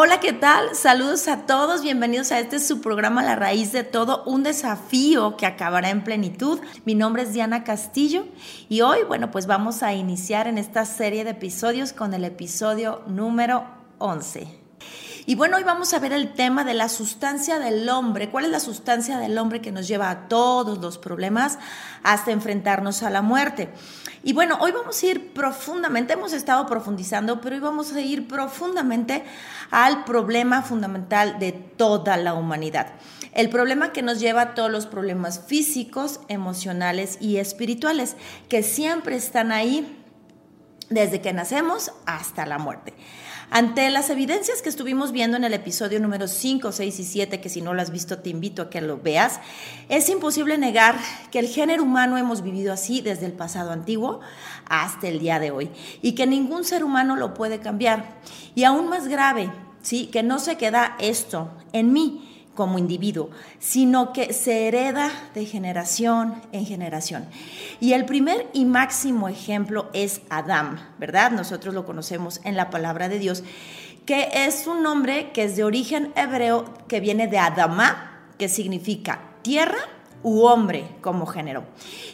Hola, ¿qué tal? Saludos a todos, bienvenidos a este su programa La Raíz de Todo, un desafío que acabará en plenitud. Mi nombre es Diana Castillo y hoy, bueno, pues vamos a iniciar en esta serie de episodios con el episodio número 11. Y bueno, hoy vamos a ver el tema de la sustancia del hombre. ¿Cuál es la sustancia del hombre que nos lleva a todos los problemas hasta enfrentarnos a la muerte? Y bueno, hoy vamos a ir profundamente, hemos estado profundizando, pero hoy vamos a ir profundamente al problema fundamental de toda la humanidad. El problema que nos lleva a todos los problemas físicos, emocionales y espirituales, que siempre están ahí desde que nacemos hasta la muerte. Ante las evidencias que estuvimos viendo en el episodio número 5, 6 y 7, que si no lo has visto te invito a que lo veas, es imposible negar que el género humano hemos vivido así desde el pasado antiguo hasta el día de hoy y que ningún ser humano lo puede cambiar. Y aún más grave, ¿sí? que no se queda esto en mí, como individuo, sino que se hereda de generación en generación. Y el primer y máximo ejemplo es Adán, ¿verdad? Nosotros lo conocemos en la palabra de Dios, que es un nombre que es de origen hebreo, que viene de Adama, que significa tierra u hombre como género.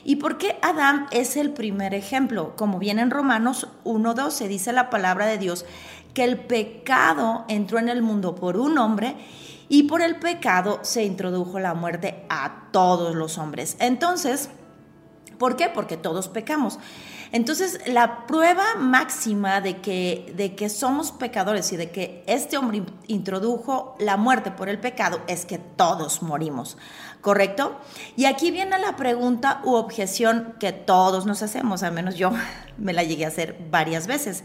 ¿Y por qué Adán es el primer ejemplo? Como viene en Romanos 1.12, dice la palabra de Dios, que el pecado entró en el mundo por un hombre y por el pecado se introdujo la muerte a todos los hombres. Entonces, ¿por qué? Porque todos pecamos. Entonces, la prueba máxima de que, de que somos pecadores y de que este hombre introdujo la muerte por el pecado es que todos morimos, ¿correcto? Y aquí viene la pregunta u objeción que todos nos hacemos, al menos yo me la llegué a hacer varias veces.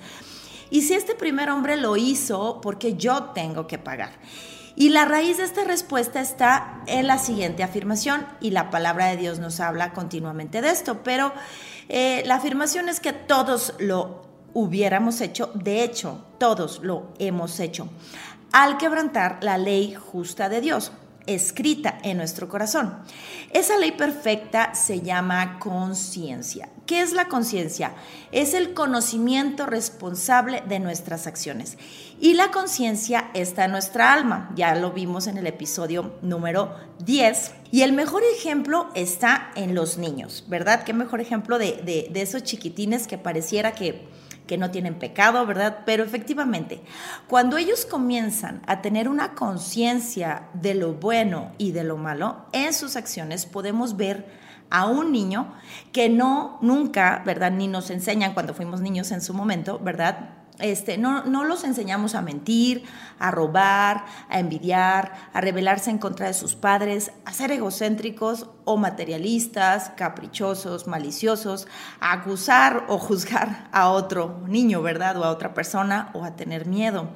Y si este primer hombre lo hizo, ¿por qué yo tengo que pagar? Y la raíz de esta respuesta está en la siguiente afirmación, y la palabra de Dios nos habla continuamente de esto, pero eh, la afirmación es que todos lo hubiéramos hecho, de hecho, todos lo hemos hecho, al quebrantar la ley justa de Dios escrita en nuestro corazón. Esa ley perfecta se llama conciencia. ¿Qué es la conciencia? Es el conocimiento responsable de nuestras acciones. Y la conciencia está en nuestra alma. Ya lo vimos en el episodio número 10. Y el mejor ejemplo está en los niños, ¿verdad? ¿Qué mejor ejemplo de, de esos chiquitines que pareciera que que no tienen pecado, ¿verdad? Pero efectivamente, cuando ellos comienzan a tener una conciencia de lo bueno y de lo malo en sus acciones, podemos ver a un niño que no, nunca, ¿verdad? Ni nos enseñan cuando fuimos niños en su momento, ¿verdad? Este, no, no, los enseñamos a mentir, a robar, a envidiar, a rebelarse en contra de sus padres, a ser egocéntricos o materialistas, caprichosos, maliciosos, a acusar o juzgar a otro niño, ¿verdad? O a otra persona o a tener miedo.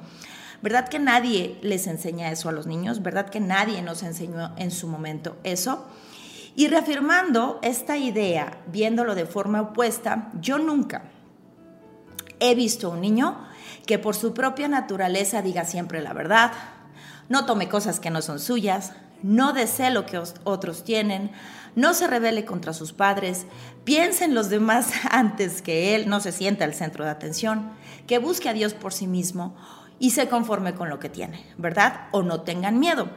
¿Verdad que nadie les enseña eso a los niños? ¿Verdad que nadie nos enseñó en su momento eso? Y reafirmando esta idea, viéndolo de forma opuesta, yo nunca, he visto un niño que por su propia naturaleza diga siempre la verdad, no tome cosas que no son suyas, no desee lo que otros tienen, no se rebele contra sus padres, piense en los demás antes que él, no se sienta el centro de atención, que busque a Dios por sí mismo y se conforme con lo que tiene, ¿verdad? O no tengan miedo.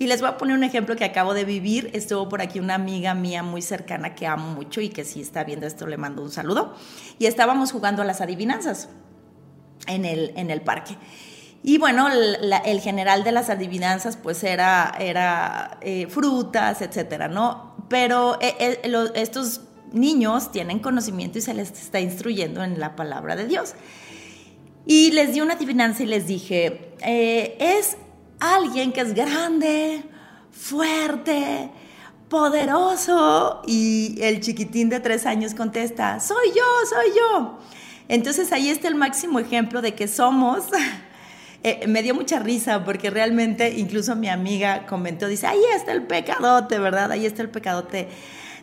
Y les voy a poner un ejemplo que acabo de vivir. Estuvo por aquí una amiga mía muy cercana que amo mucho y que si está viendo esto le mando un saludo. Y estábamos jugando a las adivinanzas en el, en el parque. Y bueno, el general de las adivinanzas pues era, era eh, frutas, etcétera, ¿no? Pero eh, eh, estos niños tienen conocimiento y se les está instruyendo en la palabra de Dios. Y les di una adivinanza y les dije, es alguien que es grande, fuerte, poderoso. Y el chiquitín de tres años contesta, soy yo, soy yo. Entonces ahí está el máximo ejemplo de que somos. Eh, me dio mucha risa porque realmente incluso mi amiga comentó, dice, ahí está el pecadote, ¿verdad? Ahí está el pecadote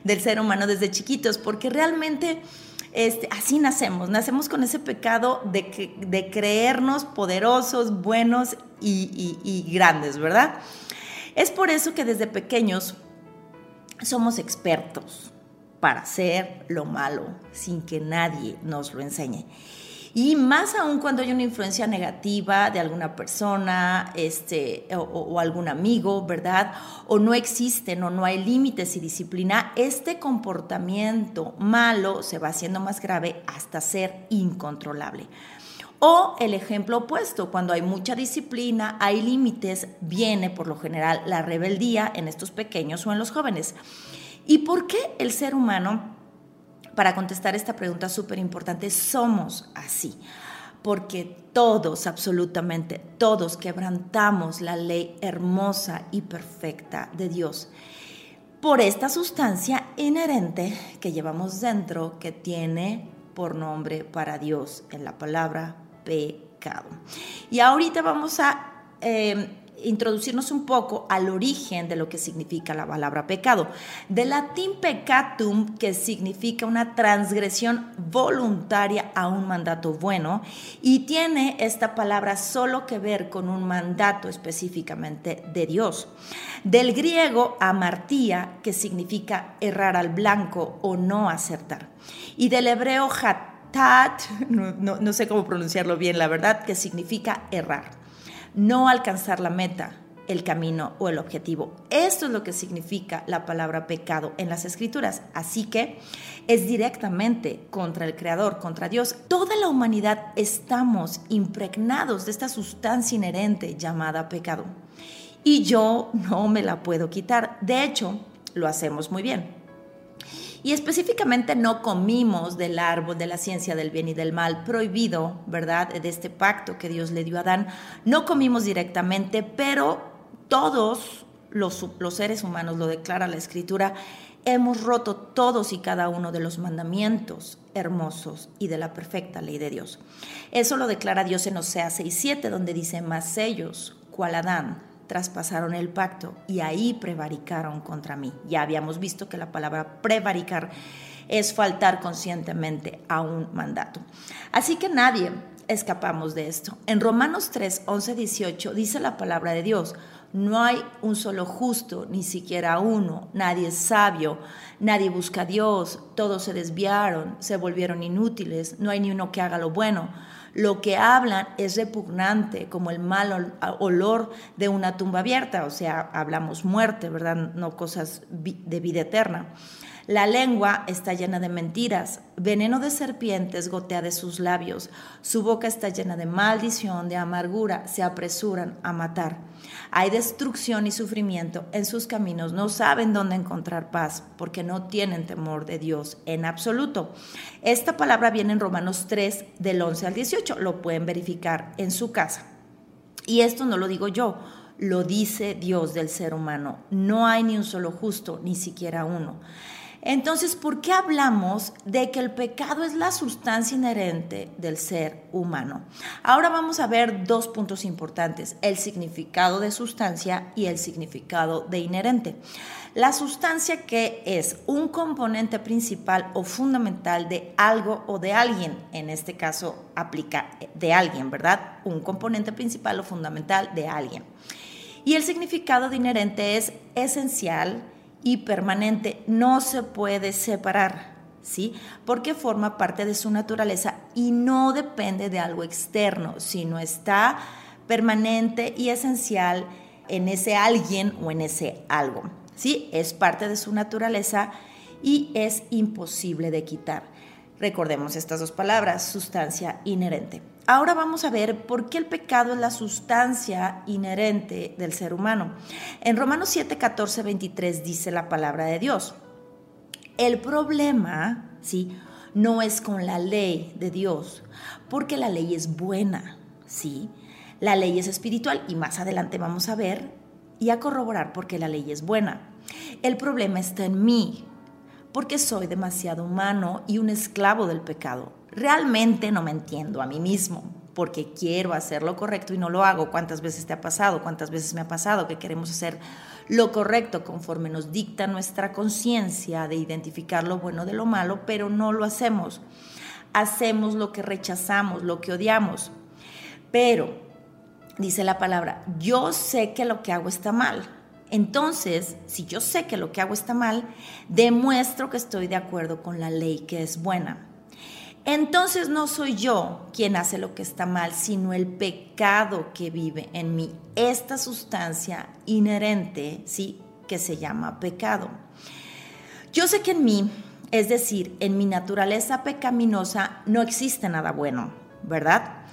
del ser humano desde chiquitos, porque realmente este, así nacemos, nacemos con ese pecado de, de creernos poderosos, buenos y, grandes, ¿verdad? Es por eso que desde pequeños somos expertos para hacer lo malo sin que nadie nos lo enseñe. Y más aún cuando hay una influencia negativa de alguna persona este, o, o, algún amigo, ¿verdad? O no existen o no hay límites y disciplina, este comportamiento malo se va haciendo más grave hasta ser incontrolable. O el ejemplo opuesto, cuando hay mucha disciplina, hay límites, viene por lo general la rebeldía en estos pequeños o en los jóvenes. ¿Y por qué el ser humano, para contestar esta pregunta súper importante, somos así? Porque todos, absolutamente todos, quebrantamos la ley hermosa y perfecta de Dios por esta sustancia inherente que llevamos dentro que tiene por nombre para Dios en la palabra pecado. Y ahorita vamos a eh, introducirnos un poco al origen de lo que significa la palabra pecado. De latín peccatum, que significa una transgresión voluntaria a un mandato bueno, y tiene esta palabra solo que ver con un mandato específicamente de Dios. Del griego amartía, que significa errar al blanco o no acertar. Y del hebreo hat tat, no, sé cómo pronunciarlo bien, la verdad, que significa errar, no alcanzar la meta, el camino o el objetivo. Esto es lo que significa la palabra pecado en las escrituras. Así que es directamente contra el Creador, contra Dios. Toda la humanidad estamos impregnados de esta sustancia inherente llamada pecado. Y yo no me la puedo quitar. De hecho, lo hacemos muy bien. Y específicamente no comimos del árbol de la ciencia del bien y del mal prohibido, ¿verdad? De este pacto que Dios le dio a Adán. No comimos directamente, pero todos los, seres humanos, lo declara la escritura, hemos roto todos y cada uno de los mandamientos hermosos y de la perfecta ley de Dios. Eso lo declara Dios en Oseas 6.7, donde dice, más ellos, cual Adán, traspasaron el pacto y ahí prevaricaron contra mí. Ya habíamos visto que la palabra prevaricar es faltar conscientemente a un mandato. Así que nadie escapamos de esto. En Romanos 3, 11, 18 dice la palabra de Dios, no hay un solo justo, ni siquiera uno, nadie es sabio, nadie busca a Dios, todos se desviaron, se volvieron inútiles, no hay ni uno que haga lo bueno lo que hablan es repugnante, como el mal olor de una tumba abierta, o sea, hablamos muerte, ¿verdad? No cosas de vida eterna. La lengua está llena de mentiras, veneno de serpientes gotea de sus labios, su boca está llena de maldición, de amargura, se apresuran a matar. Hay destrucción y sufrimiento en sus caminos, no saben dónde encontrar paz porque no tienen temor de Dios en absoluto. Esta palabra viene en Romanos 3 del 11 al 18, lo pueden verificar en su casa. Y esto no lo digo yo, lo dice Dios del ser humano. No hay ni un solo justo, ni siquiera uno. Entonces, ¿por qué hablamos de que el pecado es la sustancia inherente del ser humano? Ahora vamos a ver dos puntos importantes, el significado de sustancia y el significado de inherente. La sustancia que es un componente principal o fundamental de algo o de alguien, en este caso aplica de alguien, ¿verdad? Un componente principal o fundamental de alguien. Y el significado de inherente es esencial, y permanente no se puede separar, ¿sí? Porque forma parte de su naturaleza y no depende de algo externo, sino está permanente y esencial en ese alguien o en ese algo, ¿sí? Es parte de su naturaleza y es imposible de quitar. Recordemos estas dos palabras, sustancia inherente. Ahora vamos a ver por qué el pecado es la sustancia inherente del ser humano. En Romanos 7, 14, 23 dice la palabra de Dios. El problema, ¿sí? No es con la ley de Dios, porque la ley es buena, ¿sí? La ley es espiritual y más adelante vamos a ver y a corroborar por qué la ley es buena. El problema está en mí, porque soy demasiado humano y un esclavo del pecado. Realmente no me entiendo a mí mismo porque quiero hacer lo correcto y no lo hago. ¿Cuántas veces te ha pasado? ¿Cuántas veces me ha pasado que queremos hacer lo correcto conforme nos dicta nuestra conciencia de identificar lo bueno de lo malo, pero no lo hacemos? Hacemos lo que rechazamos, lo que odiamos. Pero, dice la palabra, yo sé que lo que hago está mal entonces, si yo sé que lo que hago está mal, demuestro que estoy de acuerdo con la ley que es buena. Entonces no soy yo quien hace lo que está mal, sino el pecado que vive en mí, esta sustancia inherente, ¿sí? Que se llama pecado. Yo sé que en mí, es decir, en mi naturaleza pecaminosa, no existe nada bueno, ¿verdad?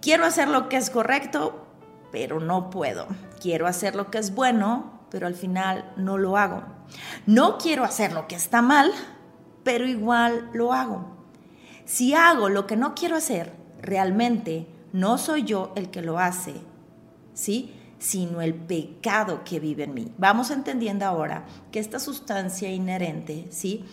Quiero hacer lo que es correcto, pero no puedo. Quiero hacer lo que es bueno, pero al final no lo hago. No quiero hacer lo que está mal, pero igual lo hago. Si hago lo que no quiero hacer, realmente no soy yo el que lo hace, ¿sí? Sino el pecado que vive en mí. Vamos entendiendo ahora que esta sustancia inherente, ¿sí?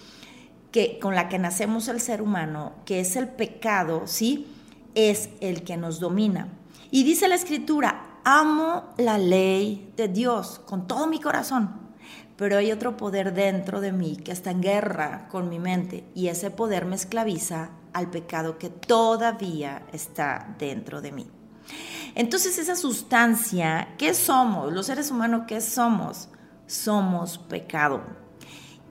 Que con la que nacemos el ser humano, que es el pecado, ¿sí? Es el que nos domina. Y dice la escritura, amo la ley de Dios con todo mi corazón pero hay otro poder dentro de mí que está en guerra con mi mente y ese poder me esclaviza al pecado que todavía está dentro de mí. Entonces esa sustancia, ¿qué somos? Los seres humanos, ¿qué somos? Somos pecado,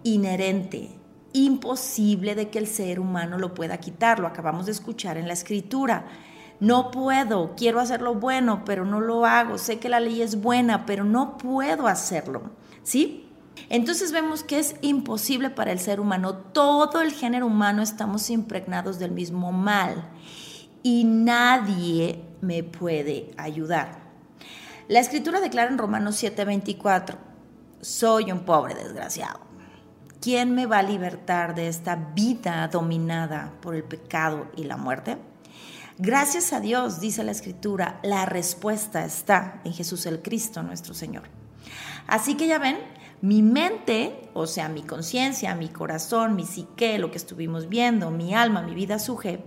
inherente, imposible de que el ser humano lo pueda quitar, lo acabamos de escuchar en la escritura. No puedo, quiero hacer lo bueno, pero no lo hago. Sé que la ley es buena, pero no puedo hacerlo. ¿Sí? Entonces vemos que es imposible para el ser humano, todo el género humano estamos impregnados del mismo mal y nadie me puede ayudar. La escritura declara en Romanos 7:24, soy un pobre desgraciado. ¿Quién me va a libertar de esta vida dominada por el pecado y la muerte? Gracias a Dios, dice la escritura, la respuesta está en Jesús el Cristo, nuestro Señor. Así que ya ven, mi mente, o sea, mi conciencia, mi corazón, mi psique, lo que estuvimos viendo, mi alma, mi vida suje,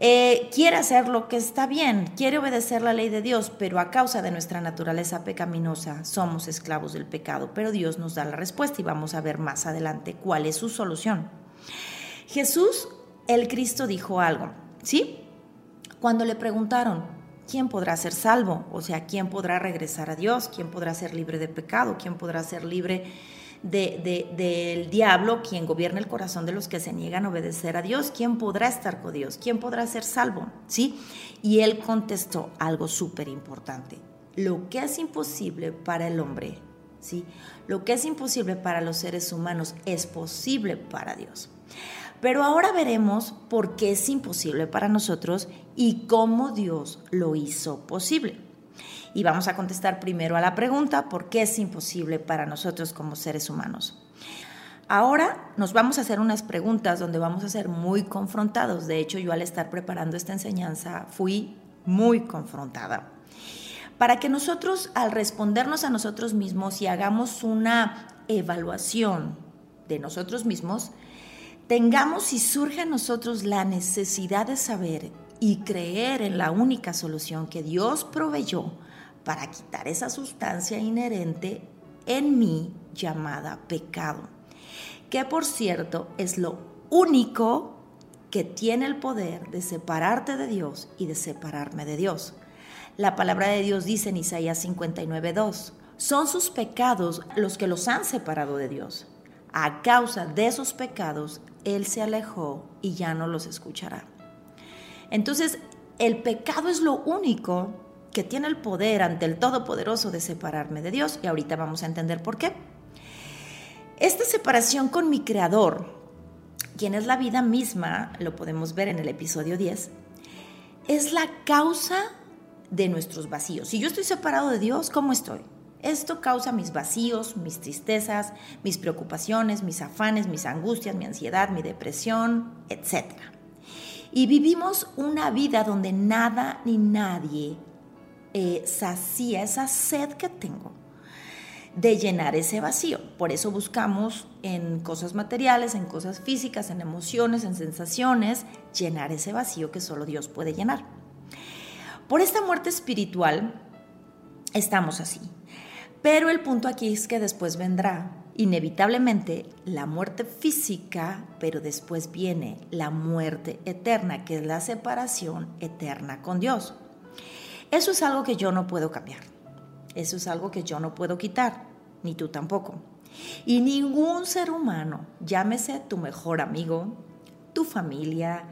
eh, quiere hacer lo que está bien, quiere obedecer la ley de Dios, pero a causa de nuestra naturaleza pecaminosa somos esclavos del pecado. Pero Dios nos da la respuesta y vamos a ver más adelante cuál es su solución. Jesús, el Cristo, dijo algo, ¿sí? Cuando le preguntaron, ¿quién podrá ser salvo? O sea, ¿quién podrá regresar a Dios? ¿Quién podrá ser libre de pecado? ¿Quién podrá ser libre del diablo, quien gobierna el corazón de los que se niegan a obedecer a Dios? ¿Quién podrá estar con Dios? ¿Quién podrá ser salvo? ¿Sí? Y él contestó algo súper importante. Lo que es imposible para el hombre, ¿sí? Lo que es imposible para los seres humanos es posible para Dios. Pero ahora veremos por qué es imposible para nosotros y cómo Dios lo hizo posible. Y vamos a contestar primero a la pregunta, ¿por qué es imposible para nosotros como seres humanos? Ahora nos vamos a hacer unas preguntas donde vamos a ser muy confrontados. De hecho, yo al estar preparando esta enseñanza fui muy confrontada. Para que nosotros al respondernos a nosotros mismos y hagamos una evaluación de nosotros mismos, tengamos y surge en nosotros la necesidad de saber y creer en la única solución que Dios proveyó para quitar esa sustancia inherente en mí llamada pecado, que por cierto es lo único que tiene el poder de separarte de Dios y de separarme de Dios. La palabra de Dios dice en Isaías 59:2, son sus pecados los que los han separado de Dios. A causa de esos pecados, Él se alejó y ya no los escuchará. Entonces, el pecado es lo único que tiene el poder ante el Todopoderoso de separarme de Dios y ahorita vamos a entender por qué. Esta separación con mi Creador, quien es la vida misma, lo podemos ver en el episodio 10, es la causa de nuestros vacíos. Si yo estoy separado de Dios, ¿cómo estoy? Esto causa mis vacíos, mis tristezas, mis preocupaciones, mis afanes, mis angustias, mi ansiedad, mi depresión, etc. Y vivimos una vida donde nada ni nadie eh, esa sed que tengo de llenar ese vacío. Por eso buscamos en cosas materiales, en cosas físicas, en emociones, en sensaciones, llenar ese vacío que solo Dios puede llenar. Por esta muerte espiritual estamos así. Pero el punto aquí es que después vendrá inevitablemente la muerte física, pero después viene la muerte eterna, que es la separación eterna con Dios. Eso es algo que yo no puedo cambiar. Eso es algo que yo no puedo quitar, ni tú tampoco. Y ningún ser humano, llámese tu mejor amigo, tu familia,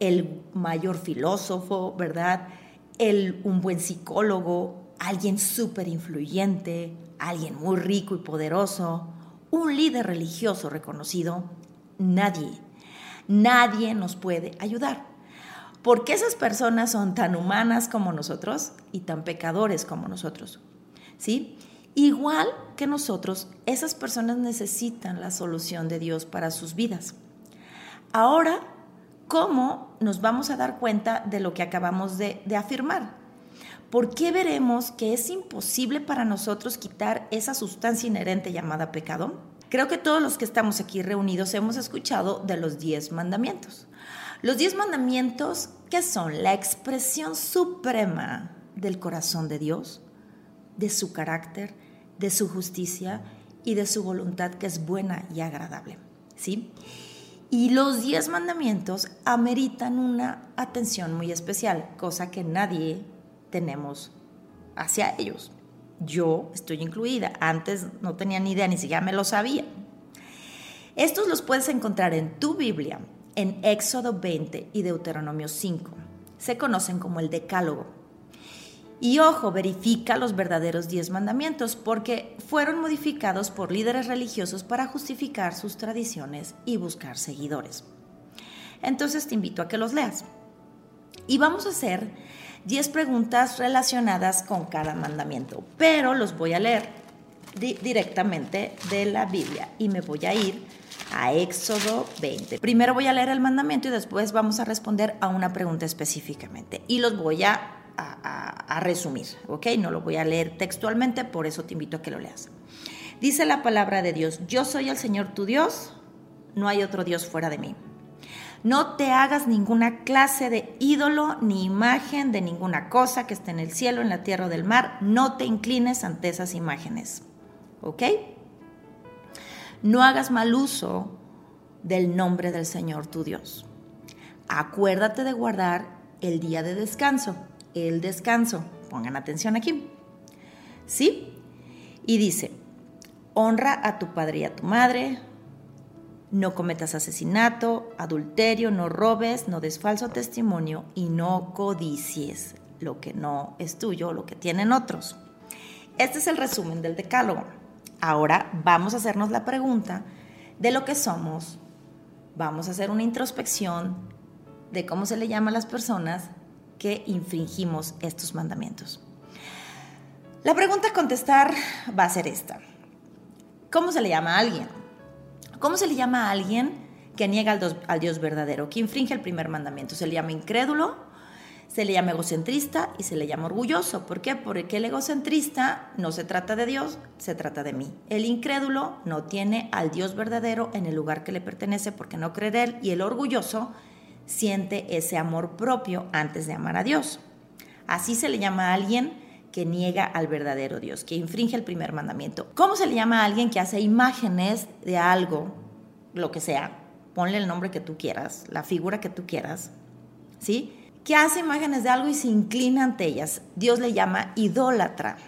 el mayor filósofo, ¿verdad? El, un buen psicólogo, alguien súper influyente, alguien muy rico y poderoso, un líder religioso reconocido, nadie, nadie nos puede ayudar. Porque esas personas son tan humanas como nosotros y tan pecadores como nosotros. ¿Sí? Igual que nosotros, esas personas necesitan la solución de Dios para sus vidas. Ahora, ¿cómo nos vamos a dar cuenta de lo que acabamos de, de afirmar? ¿Por qué veremos que es imposible para nosotros quitar esa sustancia inherente llamada pecado? Creo que todos los que estamos aquí reunidos hemos escuchado de los diez mandamientos. Los diez mandamientos, ¿qué son? La expresión suprema del corazón de Dios, de su carácter, de su justicia y de su voluntad que es buena y agradable. ¿Sí? Y los diez mandamientos ameritan una atención muy especial, cosa que nadie tenemos hacia ellos. Yo estoy incluida. Antes no tenía ni idea, ni siquiera me lo sabía. Estos los puedes encontrar en tu Biblia, en Éxodo 20 y Deuteronomio 5. Se conocen como el Decálogo. Y ojo, verifica los verdaderos diez mandamientos porque fueron modificados por líderes religiosos para justificar sus tradiciones y buscar seguidores. Entonces te invito a que los leas. Y vamos a hacer 10 preguntas relacionadas con cada mandamiento, pero los voy a leer directamente de la Biblia y me voy a ir a Éxodo 20. Primero voy a leer el mandamiento y después vamos a responder a una pregunta específicamente y los voy a, a, resumir, ¿ok? No lo voy a leer textualmente, por eso te invito a que lo leas. Dice la palabra de Dios, yo soy el Señor tu Dios, no hay otro Dios fuera de mí. No te hagas ninguna clase de ídolo ni imagen de ninguna cosa que esté en el cielo, en la tierra o del mar. No te inclines ante esas imágenes. ¿Ok? No hagas mal uso del nombre del Señor tu Dios. Acuérdate de guardar el día de descanso, el descanso. Pongan atención aquí. ¿Sí? Y dice, honra a tu padre y a tu madre, no cometas asesinato, adulterio, no robes, no des falso testimonio y no codicies lo que no es tuyo, lo que tienen otros. Este es el resumen del decálogo. Ahora vamos a hacernos la pregunta de lo que somos. Vamos a hacer una introspección de cómo se le llama a las personas que infringimos estos mandamientos. La pregunta a contestar va a ser esta. ¿Cómo se le llama a alguien? ¿Cómo se le llama a alguien que niega al Dios, verdadero, que infringe el primer mandamiento? Se le llama incrédulo, se le llama egocentrista y se le llama orgulloso. ¿Por qué? Porque el egocentrista no se trata de Dios, se trata de mí. El incrédulo no tiene al Dios verdadero en el lugar que le pertenece porque no cree él y el orgulloso siente ese amor propio antes de amar a Dios. Así se le llama a alguien que niega al verdadero Dios, que infringe el primer mandamiento. ¿Cómo se le llama a alguien que hace imágenes de algo, lo que sea? Ponle el nombre que tú quieras, la figura que tú quieras, ¿sí? Que hace imágenes de algo y se inclina ante ellas. Dios le llama idólatra.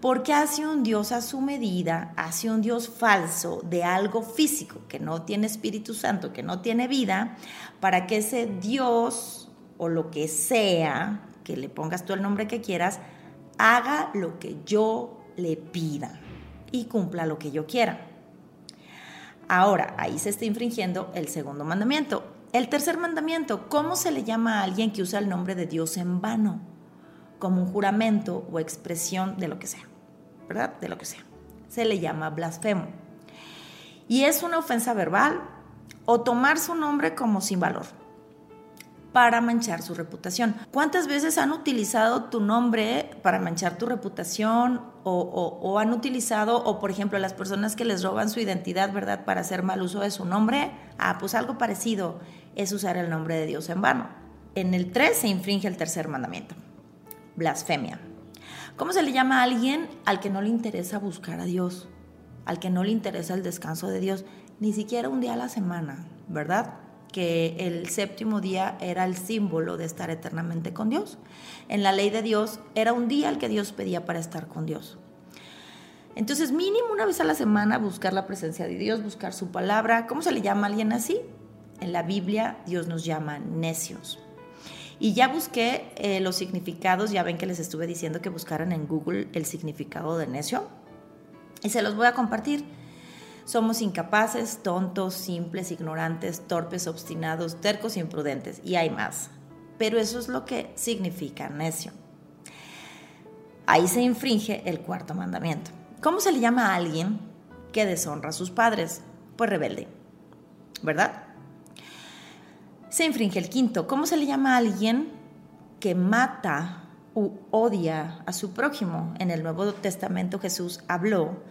Porque hace un Dios a su medida, hace un Dios falso de algo físico, que no tiene Espíritu Santo, que no tiene vida, para que ese Dios o lo que sea, que le pongas tú el nombre que quieras, haga lo que yo le pida y cumpla lo que yo quiera. Ahora, ahí se está infringiendo el segundo mandamiento. El tercer mandamiento, ¿cómo se le llama a alguien que usa el nombre de Dios en vano? Como un juramento o expresión de lo que sea, ¿verdad? De lo que sea. Se le llama blasfemo. Y es una ofensa verbal o tomar su nombre como sin valor para manchar su reputación. ¿Cuántas veces han utilizado tu nombre para manchar tu reputación o, han utilizado, o por ejemplo, las personas que les roban su identidad, ¿verdad?, para hacer mal uso de su nombre? Ah, pues algo parecido es usar el nombre de Dios en vano. En el 3 se infringe el tercer mandamiento, blasfemia. ¿Cómo se le llama a alguien al que no le interesa buscar a Dios? Al que no le interesa el descanso de Dios, ni siquiera un día a la semana, ¿verdad? Que el séptimo día era el símbolo de estar eternamente con Dios. En la ley de Dios era un día el que Dios pedía para estar con Dios. Entonces, mínimo una vez a la semana buscar la presencia de Dios, buscar su palabra. ¿Cómo se le llama a alguien así? en la Biblia Dios nos llama necios. Y ya busqué eh, los significados, ya ven que les estuve diciendo que buscaran en Google el significado de necio. Y se los voy a compartir. Somos incapaces, tontos, simples, ignorantes, torpes, obstinados, tercos, imprudentes. Y hay más. Pero eso es lo que significa necio. Ahí se infringe el cuarto mandamiento. ¿Cómo se le llama a alguien que deshonra a sus padres? Pues rebelde, ¿verdad? Se infringe el quinto. ¿Cómo se le llama a alguien que mata u odia a su prójimo? En el Nuevo Testamento Jesús habló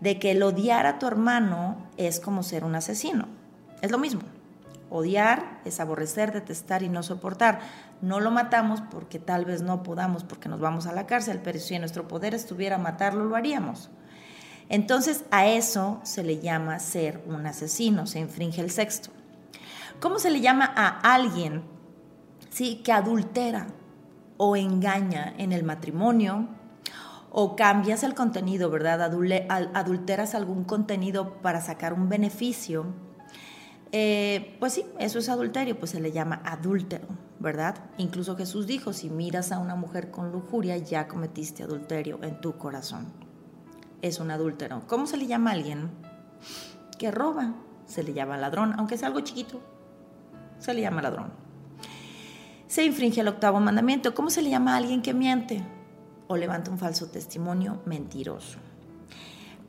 de que el odiar a tu hermano es como ser un asesino. Es lo mismo. Odiar es aborrecer, detestar y no soportar. No lo matamos porque tal vez no podamos, porque nos vamos a la cárcel, pero si en nuestro poder estuviera matarlo, lo haríamos. Entonces a eso se le llama ser un asesino, se infringe el sexto. ¿Cómo se le llama a alguien ¿sí? que adultera o engaña en el matrimonio? O cambias el contenido, ¿verdad? Adulteras algún contenido para sacar un beneficio eh, pues sí, eso es adulterio, pues se le llama adúltero, ¿verdad? Incluso Jesús dijo, si miras a una mujer con lujuria, ya cometiste adulterio en tu corazón. Es un adúltero. ¿Cómo se le llama a alguien que roba? Se le llama ladrón, aunque sea algo chiquito, se le llama ladrón. Se infringe el octavo mandamiento. ¿Cómo se le llama a alguien que miente o levanta un falso testimonio mentiroso?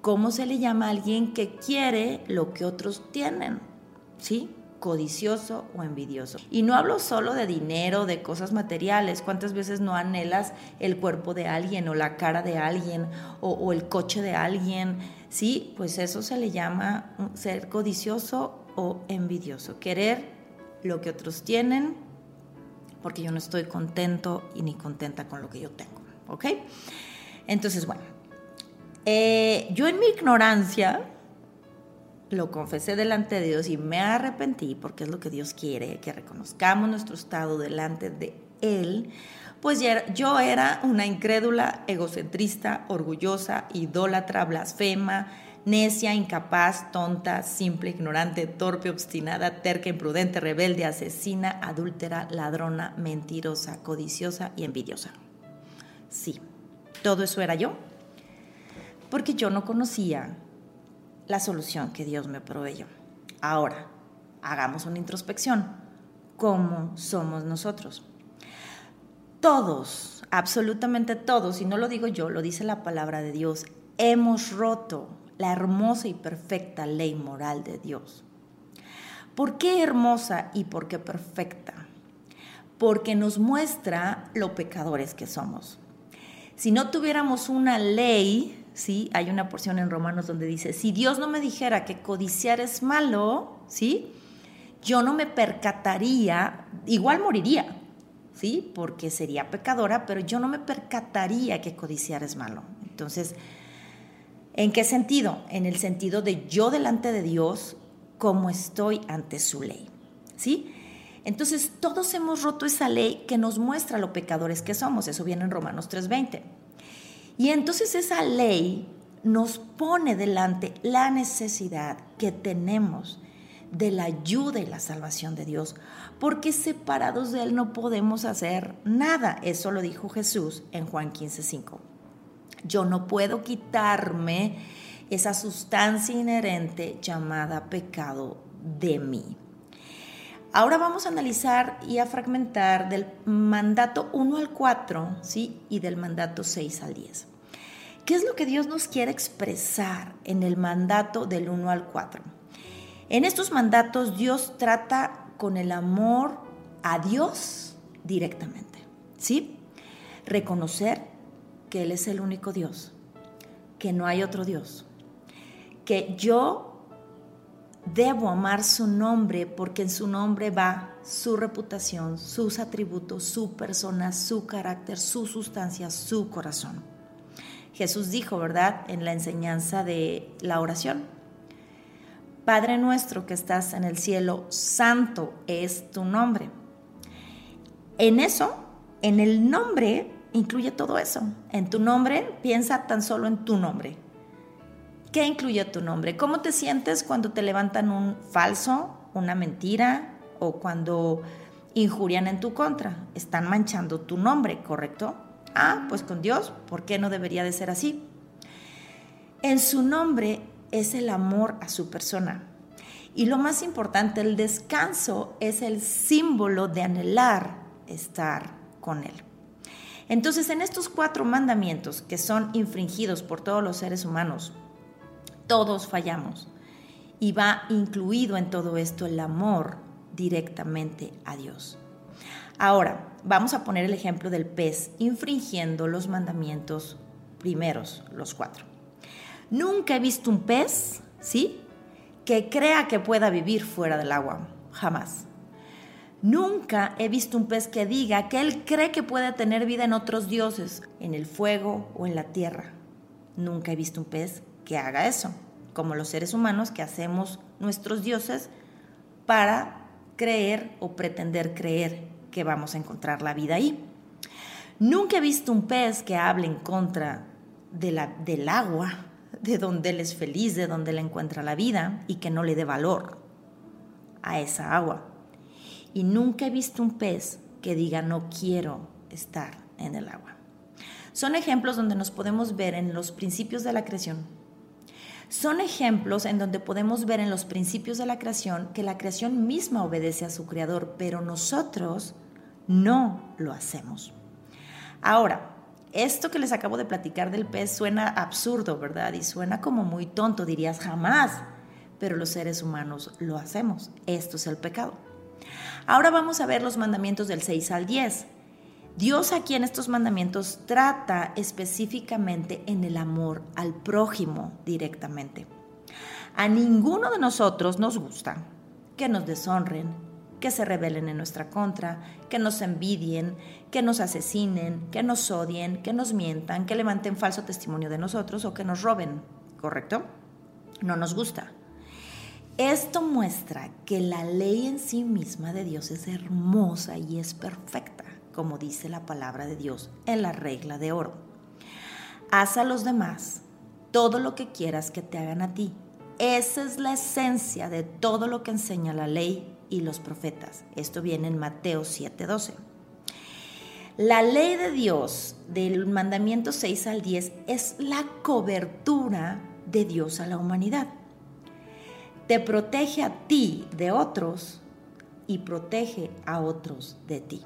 ¿Cómo se le llama a alguien que quiere lo que otros tienen? ¿sí? codicioso o envidioso. Y no hablo solo de dinero, de cosas materiales. ¿Cuántas veces no anhelas el cuerpo de alguien o la cara de alguien o, el coche de alguien? Sí, pues eso se le llama ser codicioso o envidioso. Querer lo que otros tienen porque yo no estoy contento y ni contenta con lo que yo tengo. ¿Ok? Entonces, bueno, eh, yo en mi ignorancia lo confesé delante de Dios y me arrepentí porque es lo que Dios quiere, que reconozcamos nuestro estado delante de Él, pues yo era una incrédula, egocentrista, orgullosa, idólatra, blasfema, necia, incapaz, tonta, simple, ignorante, torpe, obstinada, terca, imprudente, rebelde, asesina, adúltera, ladrona, mentirosa, codiciosa y envidiosa. Sí, todo eso era yo, porque yo no conocía la solución que Dios me proveyó. Ahora, hagamos una introspección. ¿Cómo somos nosotros? Todos, absolutamente todos, y no lo digo yo, lo dice la palabra de Dios, hemos roto la hermosa y perfecta ley moral de Dios. ¿Por qué hermosa y por qué perfecta? Porque nos muestra lo pecadores que somos. Si no tuviéramos una ley ¿sí? Hay una porción en Romanos donde dice, si Dios no me dijera que codiciar es malo, ¿sí? Yo no me percataría, igual moriría, ¿sí? Porque sería pecadora, pero yo no me percataría que codiciar es malo. Entonces, ¿en qué sentido? En el sentido de yo delante de Dios, como estoy ante su ley, ¿sí? Entonces, todos hemos roto esa ley que nos muestra lo pecadores que somos. Eso viene en Romanos 3:20. Y entonces esa ley nos pone delante la necesidad que tenemos de la ayuda y la salvación de Dios, porque separados de Él no podemos hacer nada. Eso lo dijo Jesús en Juan 15:5. Yo no puedo quitarme esa sustancia inherente llamada pecado de mí. Ahora vamos a analizar y a fragmentar del mandato 1 al 4, ¿sí? Y del mandato 6 al 10. ¿Qué es lo que Dios nos quiere expresar en el mandato del 1 al 4? En estos mandatos Dios trata con el amor a Dios directamente, ¿sí? Reconocer que Él es el único Dios, que no hay otro Dios, que yo Debo amar su nombre porque en su nombre va su reputación, sus atributos, su persona, su carácter, su sustancia, su corazón. Jesús dijo, ¿verdad?, en la enseñanza de la oración. Padre nuestro que estás en el cielo, santo es tu nombre. En eso, en el nombre, incluye todo eso. En tu nombre, piensa tan solo en tu nombre ¿Qué incluye tu nombre? ¿Cómo te sientes cuando te levantan un falso, una mentira o cuando injurian en tu contra, están manchando tu nombre, ¿correcto? Ah, pues con Dios, ¿por qué no debería de ser así? En su nombre es el amor a su persona. Y lo más importante, el descanso es el símbolo de anhelar estar con Él. Entonces, en estos cuatro mandamientos que son infringidos por todos los seres humanos, todos fallamos. Y va incluido en todo esto el amor directamente a Dios. Ahora, vamos a poner el ejemplo del pez infringiendo los mandamientos primeros, los cuatro. Nunca he visto un pez, ¿sí? Que crea que pueda vivir fuera del agua. Jamás. Nunca he visto un pez que diga que él cree que puede tener vida en otros dioses, en el fuego o en la tierra. Nunca he visto un pez que haga eso, como los seres humanos que hacemos nuestros dioses para creer o pretender creer que vamos a encontrar la vida ahí. Nunca he visto un pez que hable en contra de la, del agua, de donde él es feliz, de donde él encuentra la vida y que no le dé valor a esa agua. Y nunca he visto un pez que diga no quiero estar en el agua. Son ejemplos donde nos podemos ver en los principios de la creación. Son ejemplos en donde podemos ver en los principios de la creación que la creación misma obedece a su creador, pero nosotros no lo hacemos. Ahora, esto que les acabo de platicar del pez suena absurdo, ¿verdad? Y suena como muy tonto, dirías jamás, pero los seres humanos lo hacemos. Esto es el pecado. Ahora vamos a ver los mandamientos del 6 al 10. Dios aquí en estos mandamientos trata específicamente en el amor al prójimo directamente. A ninguno de nosotros nos gusta que nos deshonren, que se rebelen en nuestra contra, que nos envidien, que nos asesinen, que nos odien, que nos mientan, que levanten falso testimonio de nosotros o que nos roben, ¿correcto? No nos gusta. Esto muestra que la ley en sí misma de Dios es hermosa y es perfecta, como dice la palabra de Dios en la regla de oro. Haz a los demás todo lo que quieras que te hagan a ti. Esa es la esencia de todo lo que enseña la ley y los profetas. Esto viene en Mateo 7:12. La ley de Dios del mandamiento 6 al 10 es la cobertura de Dios a la humanidad te protege a ti de otros y protege a otros de ti.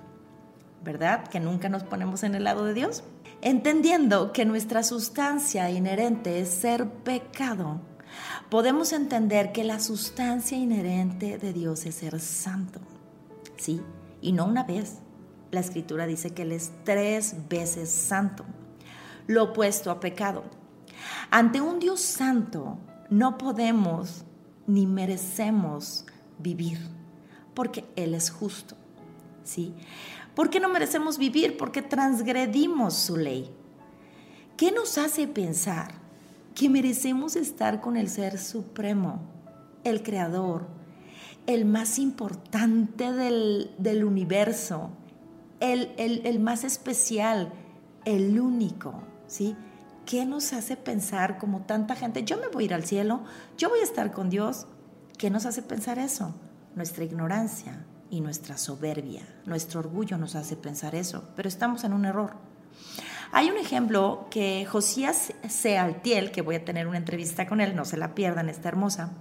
¿Verdad? Que nunca nos ponemos en el lado de Dios. Entendiendo que nuestra sustancia inherente es ser pecado, podemos entender que la sustancia inherente de Dios es ser santo. ¿Sí? Y no una vez. La escritura dice que Él es tres veces santo, lo opuesto a pecado. Ante un Dios santo no podemos ni merecemos vivir, porque Él es justo. ¿Sí? ¿Por qué no merecemos vivir? Porque transgredimos su ley. ¿Qué nos hace pensar que merecemos estar con el Ser Supremo, el Creador, el más importante del, del universo, el, el, el, más especial, el único, ¿sí? ¿Qué nos hace pensar como tanta gente, yo me voy a ir al cielo, yo voy a estar con Dios? ¿Qué nos hace pensar eso? Nuestra ignorancia y nuestra soberbia, nuestro orgullo nos hace pensar eso, pero estamos en un error. Hay un ejemplo que Josías Sealtiel, que voy a tener una entrevista con él, no se la pierdan, está hermosa,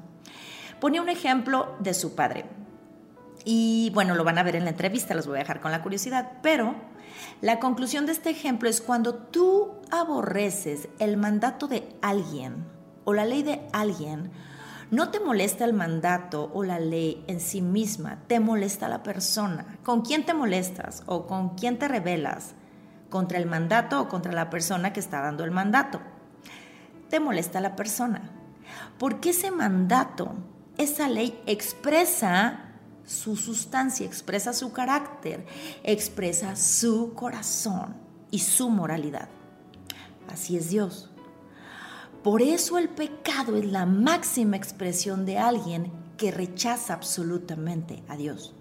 ponía un ejemplo de su padre. Y bueno, lo van a ver en la entrevista, los voy a dejar con la curiosidad, pero la conclusión de este ejemplo es cuando tú aborreces el mandato de alguien o la ley de alguien, no te molesta el mandato o la ley en sí misma, te molesta la persona. ¿Con quién te molestas o con quién te rebelas? ¿Contra el mandato o contra la persona que está dando el mandato? Te molesta la persona. Porque ese mandato, esa ley expresa su sustancia, expresa su carácter, expresa su corazón y su moralidad. Así es Dios. Por eso el pecado es la máxima expresión de alguien que rechaza absolutamente a Dios.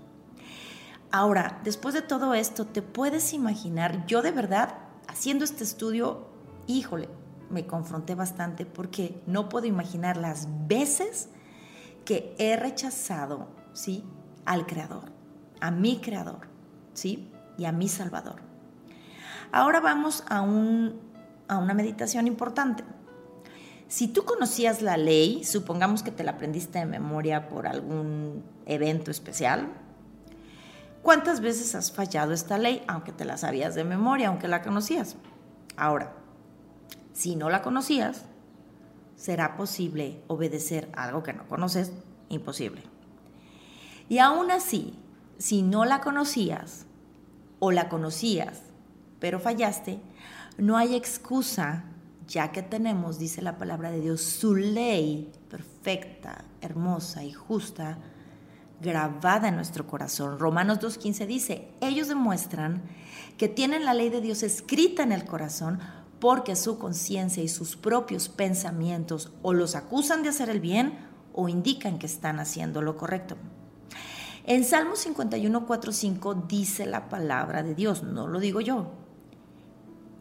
Ahora, después de todo esto, te puedes imaginar, yo de verdad, haciendo este estudio, híjole, me confronté bastante porque no puedo imaginar las veces que he rechazado ¿sí? Al Creador, a mi Creador, ¿sí? Y a mi Salvador. Ahora vamos a, un, a una meditación importante. Si tú conocías la ley, supongamos que te la aprendiste de memoria por algún evento especial, ¿cuántas veces has fallado esta ley, aunque te la sabías de memoria, aunque la conocías? Ahora, si no la conocías, ¿será posible obedecer algo que no conoces? Imposible. Y aún así, si no la conocías o la conocías, pero fallaste, no hay excusa ya que tenemos, dice la palabra de Dios, su ley perfecta, hermosa y justa, grabada en nuestro corazón. Romanos 2.15 dice, ellos demuestran que tienen la ley de Dios escrita en el corazón porque su conciencia y sus propios pensamientos o los acusan de hacer el bien o indican que están haciendo lo correcto. En Salmo 51.4.5 dice la palabra de Dios, no lo digo yo,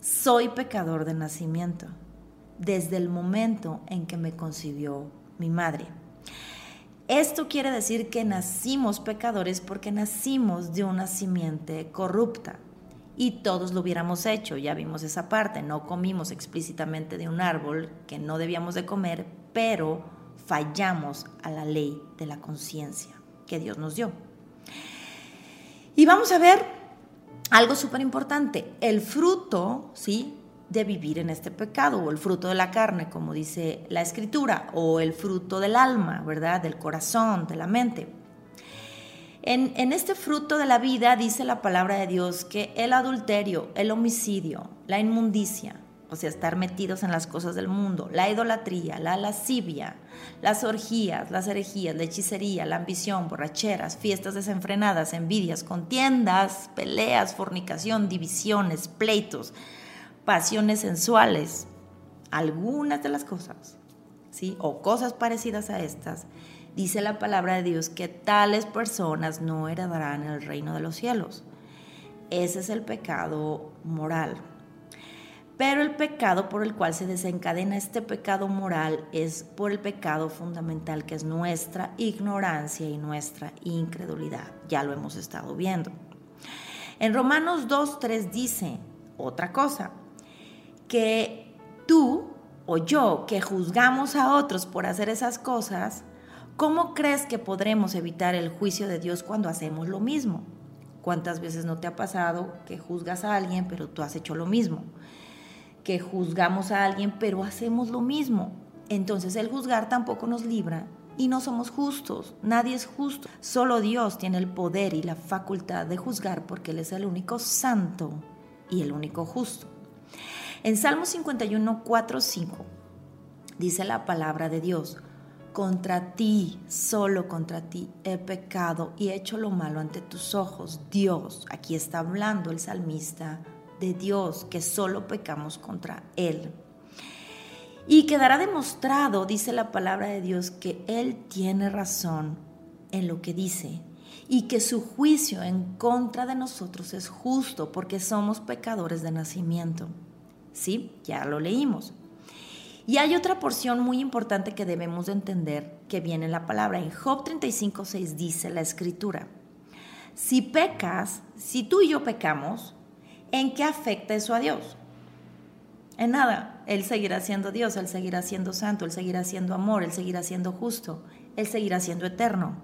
soy pecador de nacimiento, desde el momento en que me concibió mi madre. Esto quiere decir que nacimos pecadores porque nacimos de una simiente corrupta. Y todos lo hubiéramos hecho, ya vimos esa parte, no comimos explícitamente de un árbol que no debíamos de comer, pero fallamos a la ley de la conciencia que Dios nos dio. Y vamos a ver algo súper importante, el fruto, ¿sí? de vivir en este pecado, o el fruto de la carne, como dice la escritura, o el fruto del alma, ¿verdad? Del corazón, de la mente. En, en, este fruto de la vida dice la palabra de Dios que el adulterio, el homicidio, la inmundicia, o sea, estar metidos en las cosas del mundo, la idolatría, la lascivia, las orgías, las herejías, la hechicería, la ambición, borracheras, fiestas desenfrenadas, envidias, contiendas, peleas, fornicación, divisiones, pleitos, pasiones sensuales, algunas de las cosas, ¿sí? O cosas parecidas a estas, dice la palabra de Dios que tales personas no heredarán el reino de los cielos. Ese es el pecado moral. Pero el pecado por el cual se desencadena este pecado moral es por el pecado fundamental que es nuestra ignorancia y nuestra incredulidad. Ya lo hemos estado viendo. En Romanos 2.3 dice otra cosa, que tú o yo que juzgamos a otros por hacer esas cosas, ¿cómo crees que podremos evitar el juicio de Dios cuando hacemos lo mismo? ¿Cuántas veces no te ha pasado que juzgas a alguien pero tú has hecho lo mismo? Que juzgamos a alguien, pero hacemos lo mismo. Entonces el juzgar tampoco nos libra y no somos justos. Nadie es justo. Solo Dios tiene el poder y la facultad de juzgar porque Él es el único santo y el único justo. En Salmo 51, 4, 5 dice la palabra de Dios, contra ti, solo contra ti he pecado y he hecho lo malo ante tus ojos. Dios, aquí está hablando el salmista de Dios, que solo pecamos contra Él. Y quedará demostrado, dice la palabra de Dios, que Él tiene razón en lo que dice y que su juicio en contra de nosotros es justo porque somos pecadores de nacimiento. ¿Sí? Ya lo leímos. Y hay otra porción muy importante que debemos de entender que viene en la palabra. En Job 35.6 dice la escritura, si pecas, si tú y yo pecamos, ¿En qué afecta eso a Dios? En nada. Él seguirá siendo Dios, Él seguirá siendo santo, Él seguirá siendo amor, Él seguirá siendo justo, Él seguirá siendo eterno.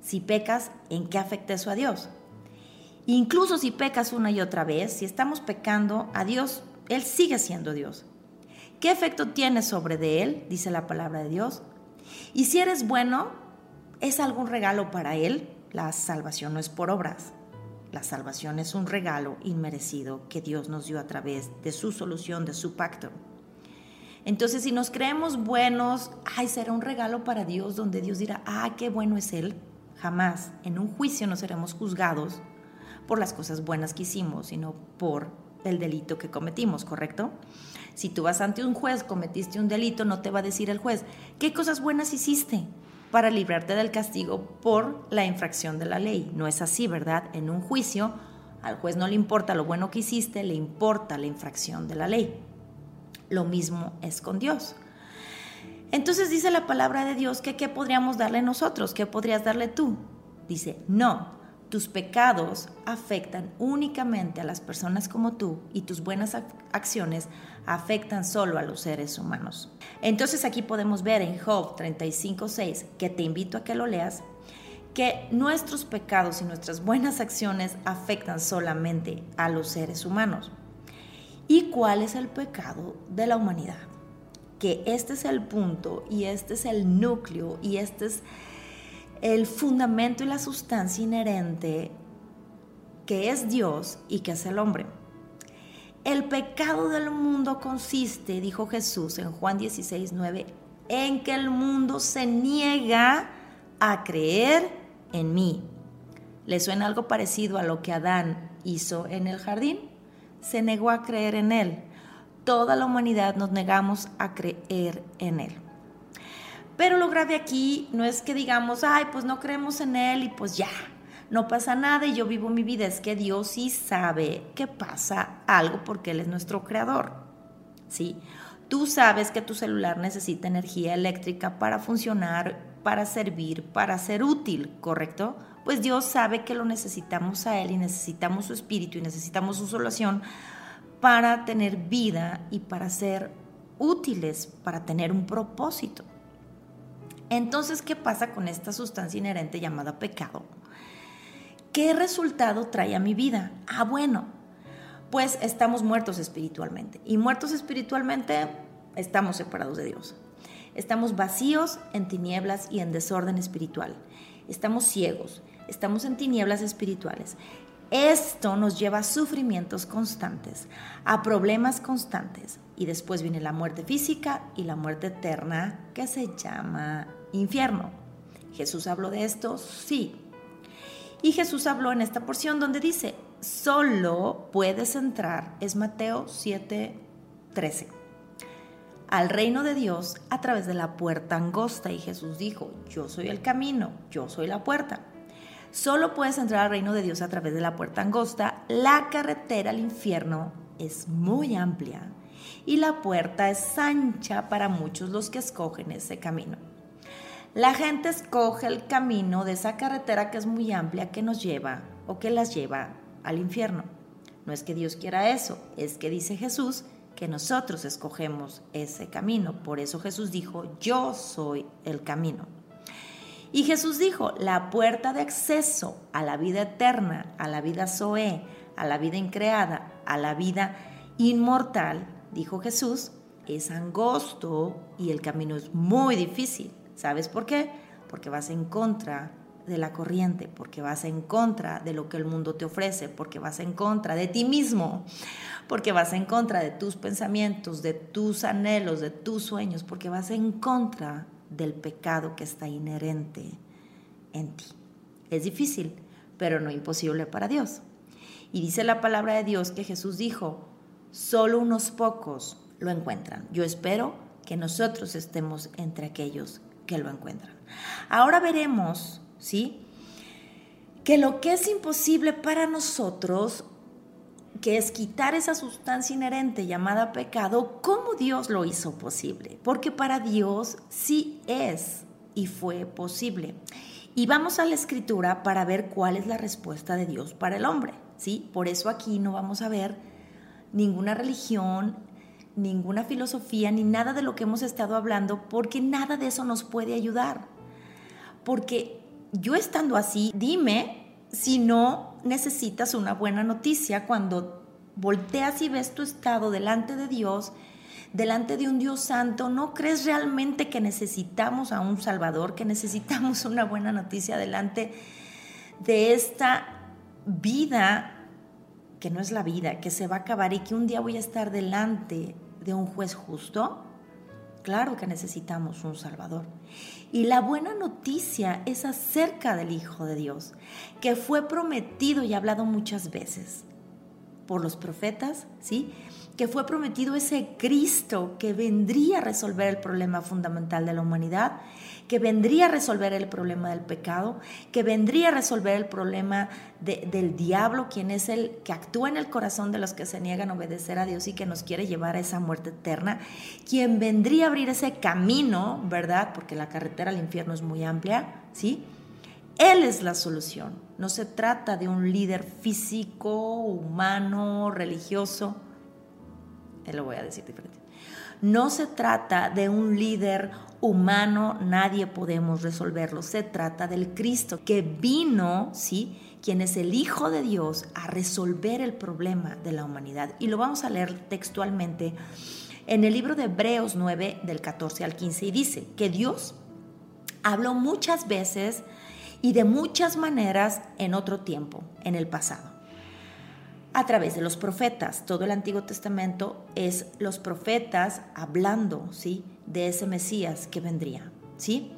Si pecas, ¿en qué afecta eso a Dios? Incluso si pecas una y otra vez, si estamos pecando a Dios, Él sigue siendo Dios. ¿Qué efecto tiene sobre de Él? Dice la palabra de Dios. Y si eres bueno, ¿es algún regalo para Él? La salvación no es por obras. La salvación es un regalo inmerecido que Dios nos dio a través de su solución, de su pacto. Entonces, si nos creemos buenos, ay, será un regalo para Dios donde Dios dirá, ah, qué bueno es Él. Jamás en un juicio no seremos juzgados por las cosas buenas que hicimos, sino por el delito que cometimos, ¿correcto? Si tú vas ante un juez, cometiste un delito, no te va a decir el juez, ¿qué cosas buenas hiciste? Para librarte del castigo por la infracción de la ley. No es así, ¿verdad? En un juicio al juez no le importa lo bueno que hiciste, le importa la infracción de la ley. Lo mismo es con Dios. Entonces dice la palabra de Dios que qué podríamos darle nosotros, qué podrías darle tú. Dice, no, tus pecados afectan únicamente a las personas como tú y tus buenas acciones afectan solo a los seres humanos. Entonces aquí podemos ver en Job 35.6, que te invito a que lo leas, que nuestros pecados y nuestras buenas acciones afectan solamente a los seres humanos. ¿Y cuál es el pecado de la humanidad? Que este es el punto y este es el núcleo y este es el fundamento y la sustancia inherente que es Dios y que es el hombre. El pecado del mundo consiste, dijo Jesús en Juan 16, 9, en que el mundo se niega a creer en mí. ¿Le suena algo parecido a lo que Adán hizo en el jardín? Se negó a creer en él. Toda la humanidad nos negamos a creer en él. Pero lo grave aquí no es que digamos, ay, pues no creemos en él y pues ya, no pasa nada y yo vivo mi vida. Es que Dios sí sabe que pasa algo porque Él es nuestro creador. ¿Sí? Tú sabes que tu celular necesita energía eléctrica para funcionar para servir, para ser útil, ¿correcto? Pues Dios sabe que lo necesitamos a Él y necesitamos su espíritu y necesitamos su solución para tener vida y para ser útiles, para tener un propósito. Entonces, ¿qué pasa con esta sustancia inherente llamada pecado? ¿Qué resultado trae a mi vida? Ah, bueno, pues estamos muertos espiritualmente. Y muertos espiritualmente estamos separados de Dios. Estamos vacíos en tinieblas y en desorden espiritual. Estamos ciegos, estamos en tinieblas espirituales. Esto nos lleva a sufrimientos constantes, a problemas constantes. Y después viene la muerte física y la muerte eterna que se llama infierno. ¿Jesús habló de esto? Sí. Y Jesús habló en esta porción donde dice, solo puedes entrar, es Mateo 7, 13 al reino de Dios a través de la puerta angosta. Y Jesús dijo, yo soy el camino, yo soy la puerta. Solo puedes entrar al reino de Dios a través de la puerta angosta. La carretera al infierno es muy amplia y la puerta es ancha para muchos los que escogen ese camino. La gente escoge el camino de esa carretera que es muy amplia que nos lleva o que las lleva al infierno. No es que Dios quiera eso, es que dice Jesús que nosotros escogemos ese camino. Por eso Jesús dijo, yo soy el camino. Y Jesús dijo, la puerta de acceso a la vida eterna, a la vida Zoe, a la vida increada, a la vida inmortal, dijo Jesús, es angosto y el camino es muy difícil. ¿Sabes por qué? Porque vas en contra de la corriente, porque vas en contra de lo que el mundo te ofrece, porque vas en contra de ti mismo, porque vas en contra de tus pensamientos, de tus anhelos, de tus sueños, porque vas en contra del pecado que está inherente en ti. Es difícil, pero no imposible para Dios. Y dice la palabra de Dios que Jesús dijo, solo unos pocos lo encuentran. Yo espero que nosotros estemos entre aquellos que lo encuentran. Ahora veremos ¿sí? Que lo que es imposible para nosotros, que es quitar esa sustancia inherente llamada pecado, ¿cómo Dios lo hizo posible? Porque para Dios sí es y fue posible. Y vamos a la escritura para ver cuál es la respuesta de Dios para el hombre, ¿sí? Por eso aquí no vamos a ver ninguna religión, ninguna filosofía, ni nada de lo que hemos estado hablando, porque nada de eso nos puede ayudar. Porque yo estando así, dime si no necesitas una buena noticia cuando volteas y ves tu estado delante de Dios, delante de un Dios santo, ¿no crees realmente que necesitamos a un Salvador, que necesitamos una buena noticia delante de esta vida que no es la vida, que se va a acabar y que un día voy a estar delante de un juez justo? Claro que necesitamos un Salvador. Y la buena noticia es acerca del Hijo de Dios, que fue prometido y hablado muchas veces. por los profetas, ¿sí? Que fue prometido ese Cristo que vendría a resolver el problema fundamental de la humanidad, que vendría a resolver el problema del pecado, que vendría a resolver el problema del diablo, quien es el que actúa en el corazón de los que se niegan a obedecer a Dios y que nos quiere llevar a esa muerte eterna, quien vendría a abrir ese camino, ¿verdad? Porque la carretera al infierno es muy amplia, ¿sí? Él es la solución. No se trata de un líder físico, humano, religioso. Lo voy a decir diferente. No se trata de un líder humano, nadie podemos resolverlo. Se trata del Cristo que vino, ¿sí? Quien es el Hijo de Dios a resolver el problema de la humanidad. Y lo vamos a leer textualmente en el libro de Hebreos 9, del 14 al 15, y dice que Dios habló muchas veces y de muchas maneras en otro tiempo, en el pasado. A través de los profetas, todo el Antiguo Testamento es los profetas hablando, ¿sí? De ese Mesías que vendría, ¿sí?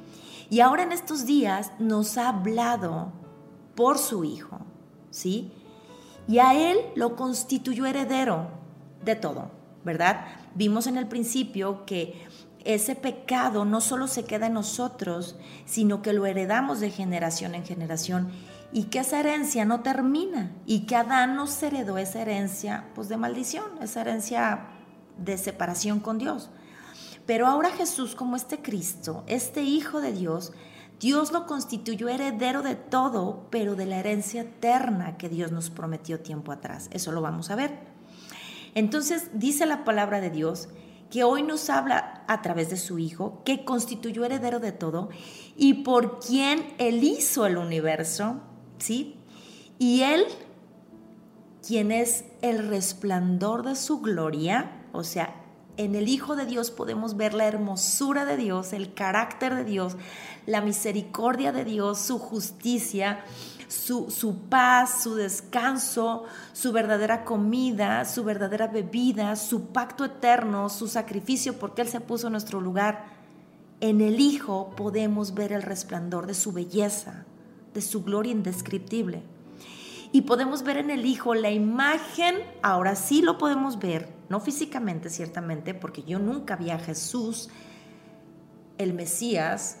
Y ahora en estos días nos ha hablado por su Hijo, ¿sí? Y a Él lo constituyó heredero de todo, ¿verdad? Vimos en el principio que ese pecado no solo se queda en nosotros, sino que lo heredamos de generación en generación y que esa herencia no termina y que Adán nos heredó esa herencia pues de maldición, esa herencia de separación con Dios. Pero ahora Jesús como este Cristo, este Hijo de Dios, Dios lo constituyó heredero de todo, pero de la herencia eterna que Dios nos prometió tiempo atrás. Eso lo vamos a ver. Entonces dice la palabra de Dios que hoy nos habla a través de su Hijo, que constituyó heredero de todo y por quien Él hizo el universo, ¿sí? Y Él, quien es el resplandor de su gloria, o sea, en el Hijo de Dios podemos ver la hermosura de Dios, el carácter de Dios, la misericordia de Dios, su justicia, su, paz, su descanso, su verdadera comida, su verdadera bebida, su pacto eterno, su sacrificio, porque Él se puso en nuestro lugar. En el Hijo podemos ver el resplandor de su belleza, de su gloria indescriptible. Y podemos ver en el Hijo la imagen, ahora sí lo podemos ver, no físicamente ciertamente, porque yo nunca vi a Jesús, el Mesías,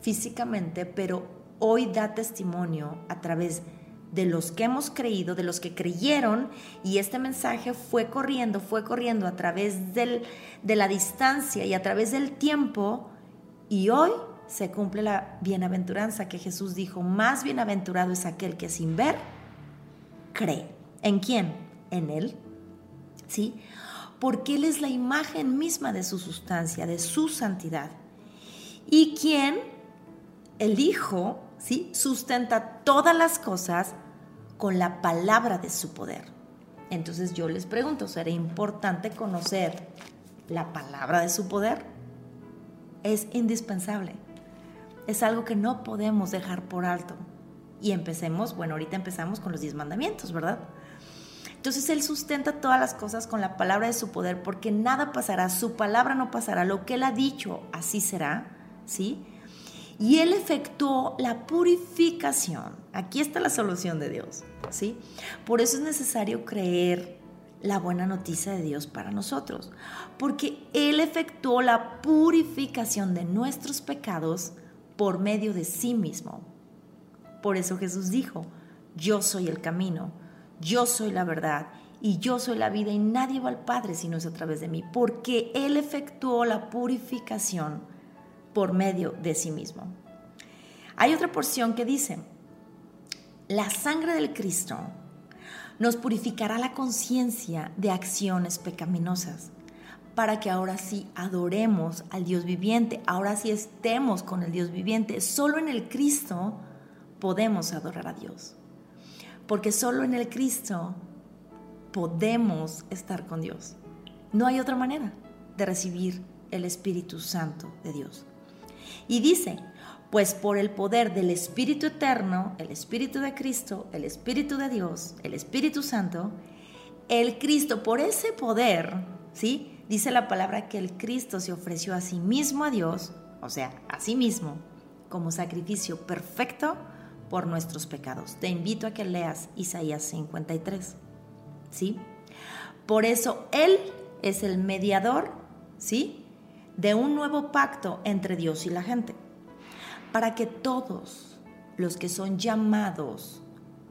físicamente, pero hoy da testimonio a través de los que hemos creído, de los que creyeron, y este mensaje fue corriendo, fue corriendo a través del, de la distancia y a través del tiempo, y hoy se cumple la bienaventuranza que Jesús dijo, más bienaventurado es aquel que sin ver cree. ¿En quién? En Él. ¿Sí? Porque Él es la imagen misma de su sustancia, de su santidad. Y quien, el Hijo, ¿sí? Sustenta todas las cosas con la palabra de su poder. Entonces yo les pregunto, ¿será importante conocer la palabra de su poder? Es indispensable. Es algo que no podemos dejar por alto. Y empecemos, bueno, ahorita empezamos con los diez mandamientos, ¿verdad? Entonces Él sustenta todas las cosas con la palabra de su poder, porque nada pasará, su palabra no pasará, lo que Él ha dicho, así será, ¿sí? y Él efectuó la purificación. Aquí está la solución de Dios, ¿sí? Por eso es necesario creer la buena noticia de Dios para nosotros, porque Él efectuó la purificación de nuestros pecados por medio de sí mismo. Por eso Jesús dijo, yo soy el camino, yo soy la verdad y yo soy la vida y nadie va al Padre si no es a través de mí, porque Él efectuó la purificación por medio de sí mismo. Hay otra porción que dice, la sangre del Cristo nos purificará la conciencia de acciones pecaminosas para que ahora sí adoremos al Dios viviente, ahora sí estemos con el Dios viviente. Solo en el Cristo podemos adorar a Dios, porque solo en el Cristo podemos estar con Dios. No hay otra manera de recibir el Espíritu Santo de Dios. Y dice, pues por el poder del Espíritu Eterno, el Espíritu de Cristo, el Espíritu de Dios, el Espíritu Santo, el Cristo, por ese poder, ¿sí? Dice la palabra que el Cristo se ofreció a sí mismo a Dios, o sea, a sí mismo, como sacrificio perfecto por nuestros pecados. Te invito a que leas Isaías 53. ¿sí? Por eso Él es el mediador, ¿sí? De un nuevo pacto entre Dios y la gente, para que todos los que son llamados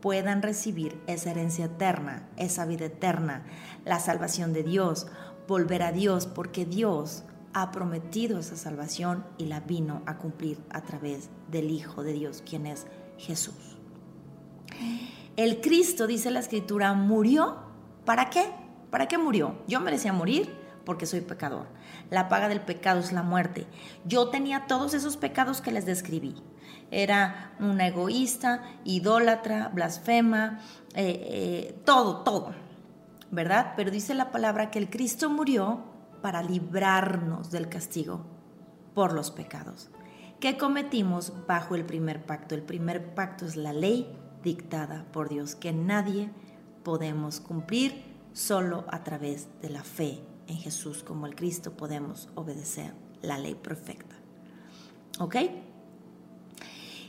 puedan recibir esa herencia eterna, esa vida eterna, la salvación de Dios, volver a Dios, porque Dios ha prometido esa salvación y la vino a cumplir a través del Hijo de Dios, quien es Jesús. El Cristo, dice la Escritura, murió. ¿Para qué? ¿Para qué murió? Yo merecía morir porque soy pecador. La paga del pecado es la muerte. Yo tenía todos esos pecados que les describí. Era una egoísta, idólatra, blasfema, eh, eh, todo, todo, ¿verdad? Pero dice la palabra que el Cristo murió para librarnos del castigo por los pecados que cometimos bajo el primer pacto. El primer pacto es la ley dictada por Dios que nadie podemos cumplir solo a través de la fe en Jesús como el Cristo podemos obedecer la ley perfecta. ¿Ok?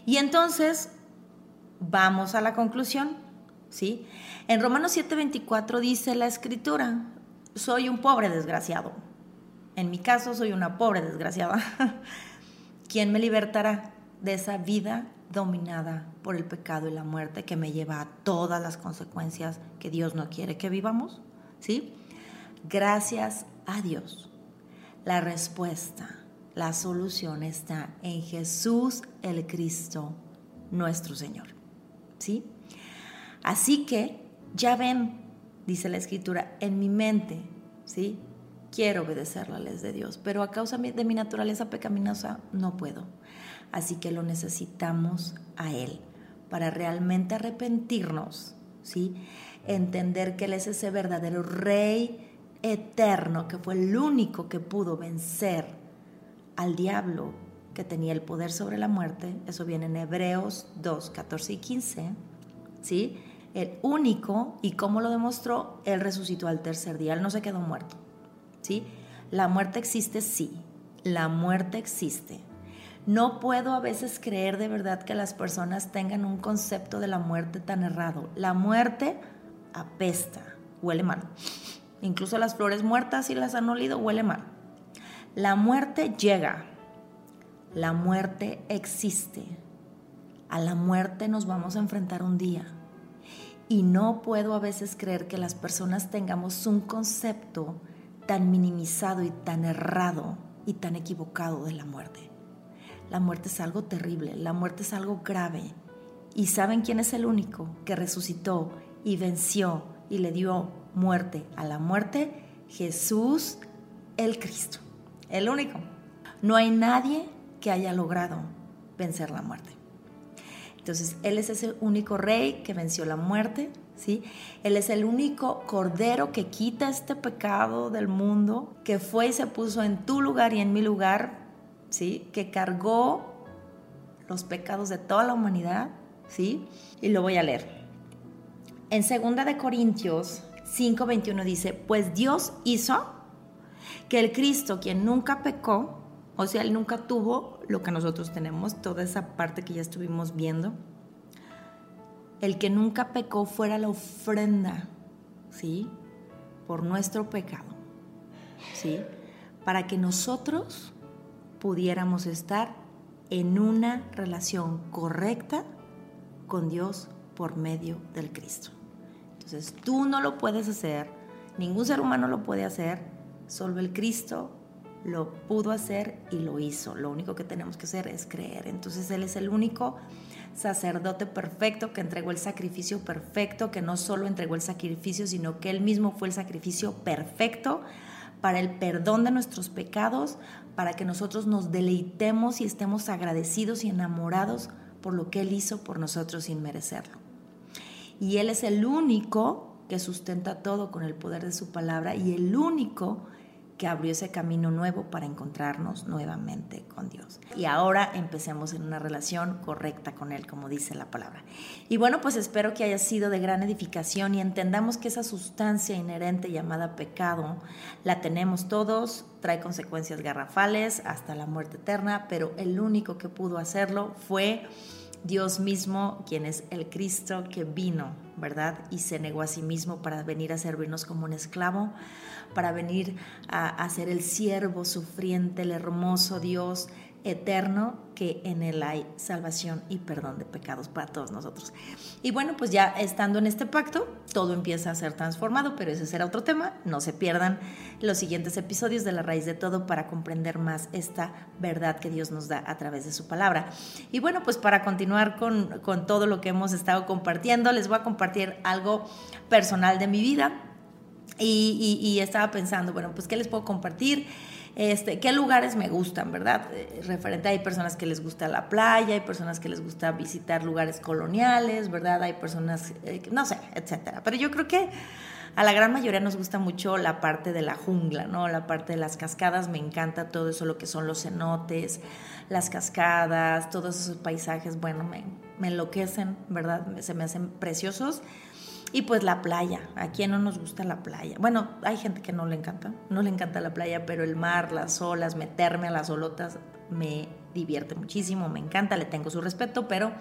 Y entonces vamos a la conclusión, ¿sí? En Romanos 7:24 dice la escritura, soy un pobre desgraciado. En mi caso soy una pobre desgraciada. ¿Quién me libertará de esa vida dominada por el pecado y la muerte que me lleva a todas las consecuencias que Dios no quiere que vivamos? ¿Sí? Gracias a Dios. La respuesta, la solución está en Jesús el Cristo, nuestro Señor. ¿Sí? Así que ya ven, dice la escritura, en mi mente, ¿sí? quiero obedecer la ley de Dios, pero a causa de mi naturaleza pecaminosa no puedo. Así que lo necesitamos a Él para realmente arrepentirnos, ¿sí? Entender que Él es ese verdadero Rey eterno, que fue el único que pudo vencer al diablo que tenía el poder sobre la muerte. Eso viene en Hebreos 2, 14 y 15, ¿sí? El único, y cómo lo demostró, Él resucitó al tercer día, Él no se quedó muerto. La muerte existe, sí, la muerte existe. No puedo a veces creer de verdad que las personas tengan un concepto de la muerte tan errado. La muerte apesta, huele mal. Incluso las flores muertas, si las han olido, huele mal. La muerte llega. La muerte existe. A la muerte nos vamos a enfrentar un día. Y no puedo a veces creer que las personas tengamos un concepto tan minimizado y tan errado y tan equivocado de la muerte. La muerte es algo terrible, la muerte es algo grave. ¿Y saben quién es el único que resucitó y venció y le dio muerte a la muerte? Jesús el Cristo, el único. No hay nadie que haya logrado vencer la muerte. Entonces, Él es ese único rey que venció la muerte, ¿sí? Él es el único cordero que quita este pecado del mundo, que fue y se puso en tu lugar y en mi lugar, ¿sí? Que cargó los pecados de toda la humanidad, ¿sí? Y lo voy a leer. En 2 de Corintios 5:21 dice, "Pues Dios hizo que el Cristo, quien nunca pecó, o sea, él nunca tuvo lo que nosotros tenemos, toda esa parte que ya estuvimos viendo, el que nunca pecó fuera la ofrenda, ¿sí? Por nuestro pecado, ¿sí? Para que nosotros pudiéramos estar en una relación correcta con Dios por medio del Cristo. Entonces tú no lo puedes hacer, ningún ser humano lo puede hacer, solo el Cristo lo pudo hacer y lo hizo. Lo único que tenemos que hacer es creer. Entonces Él es el único sacerdote perfecto que entregó el sacrificio perfecto, que no solo entregó el sacrificio, sino que Él mismo fue el sacrificio perfecto para el perdón de nuestros pecados, para que nosotros nos deleitemos y estemos agradecidos y enamorados por lo que Él hizo por nosotros sin merecerlo. Y Él es el único que sustenta todo con el poder de su palabra y el único que abrió ese camino nuevo para encontrarnos nuevamente con Dios. Y ahora empecemos en una relación correcta con Él, como dice la palabra. Y bueno, pues espero que haya sido de gran edificación y entendamos que esa sustancia inherente llamada pecado la tenemos todos, trae consecuencias garrafales hasta la muerte eterna, pero el único que pudo hacerlo fue Dios mismo, quien es el Cristo que vino, ¿verdad? Y se negó a sí mismo para venir a servirnos como un esclavo, para venir a, a ser el siervo sufriente, el hermoso Dios eterno que en él hay salvación y perdón de pecados para todos nosotros. Y bueno, pues ya estando en este pacto, todo empieza a ser transformado, pero ese será otro tema. No se pierdan los siguientes episodios de La Raíz de Todo para comprender más esta verdad que Dios nos da a través de su palabra. Y bueno, pues para continuar con, con todo lo que hemos estado compartiendo, les voy a compartir algo personal de mi vida. Y, y, estaba pensando, bueno, pues ¿qué les puedo compartir? Este, qué lugares me gustan, ¿verdad? Eh, referente, hay personas que les gusta la playa, hay personas que les gusta visitar lugares coloniales, ¿verdad? Hay personas, eh, no sé, etcétera. Pero yo creo que a la gran mayoría nos gusta mucho la parte de la jungla, ¿no? La parte de las cascadas, me encanta todo eso, lo que son los cenotes, las cascadas, todos esos paisajes, bueno, me, me enloquecen, ¿verdad? Se me hacen preciosos. Y pues la playa, ¿a quién no nos gusta la playa? Bueno, hay gente que no le encanta, no le encanta la playa, pero el mar, las olas, meterme a las olotas me divierte muchísimo, me encanta, le tengo su respeto, pero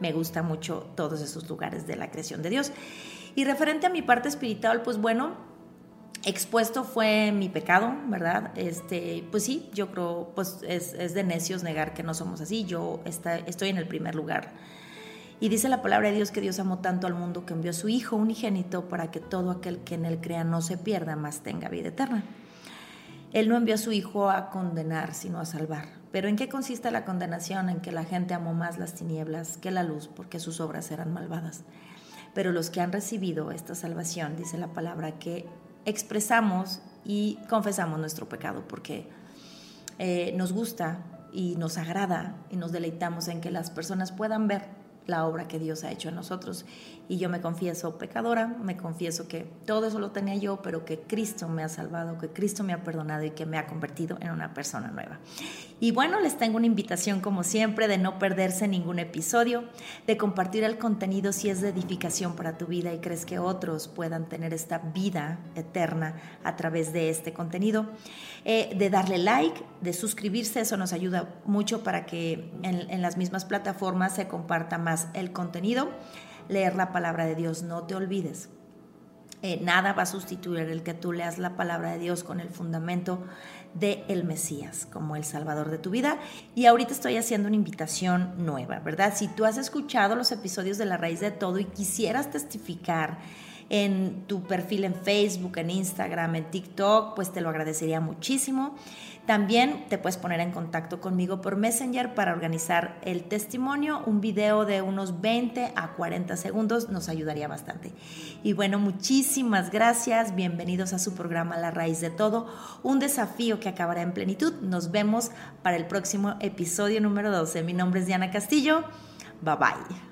me gusta mucho todos esos lugares de la creación de Dios. Y referente a mi parte espiritual, pues bueno, expuesto fue mi pecado, ¿verdad? Este, pues sí, yo creo, pues es, es de necios negar que no somos así, yo está, estoy en el primer lugar y dice la palabra de Dios que Dios amó tanto al mundo que envió a su Hijo unigénito para que todo aquel que en él crea no se pierda, más tenga vida eterna. Él no envió a su Hijo a condenar, sino a salvar. Pero ¿en qué consiste la condenación? En que la gente amó más las tinieblas que la luz, porque sus obras eran malvadas. Pero los que han recibido esta salvación, dice la palabra, que expresamos y confesamos nuestro pecado, porque eh, nos gusta y nos agrada y nos deleitamos en que las personas puedan ver la obra que Dios ha hecho en nosotros. Y yo me confieso pecadora, me confieso que todo eso lo tenía yo, pero que Cristo me ha salvado, que Cristo me ha perdonado y que me ha convertido en una persona nueva. Y bueno, les tengo una invitación como siempre de no perderse ningún episodio, de compartir el contenido si es de edificación para tu vida y crees que otros puedan tener esta vida eterna a través de este contenido, eh, de darle like, de suscribirse, eso nos ayuda mucho para que en, en las mismas plataformas se comparta más el contenido, leer la palabra de Dios, no te olvides. Eh, nada va a sustituir el que tú leas la palabra de Dios con el fundamento de el Mesías como el Salvador de tu vida. Y ahorita estoy haciendo una invitación nueva, ¿verdad? Si tú has escuchado los episodios de La Raíz de Todo y quisieras testificar, en tu perfil en Facebook, en Instagram, en TikTok, pues te lo agradecería muchísimo. También te puedes poner en contacto conmigo por Messenger para organizar el testimonio. Un video de unos 20 a 40 segundos nos ayudaría bastante. Y bueno, muchísimas gracias. Bienvenidos a su programa La Raíz de Todo, un desafío que acabará en plenitud. Nos vemos para el próximo episodio número 12. Mi nombre es Diana Castillo. Bye bye.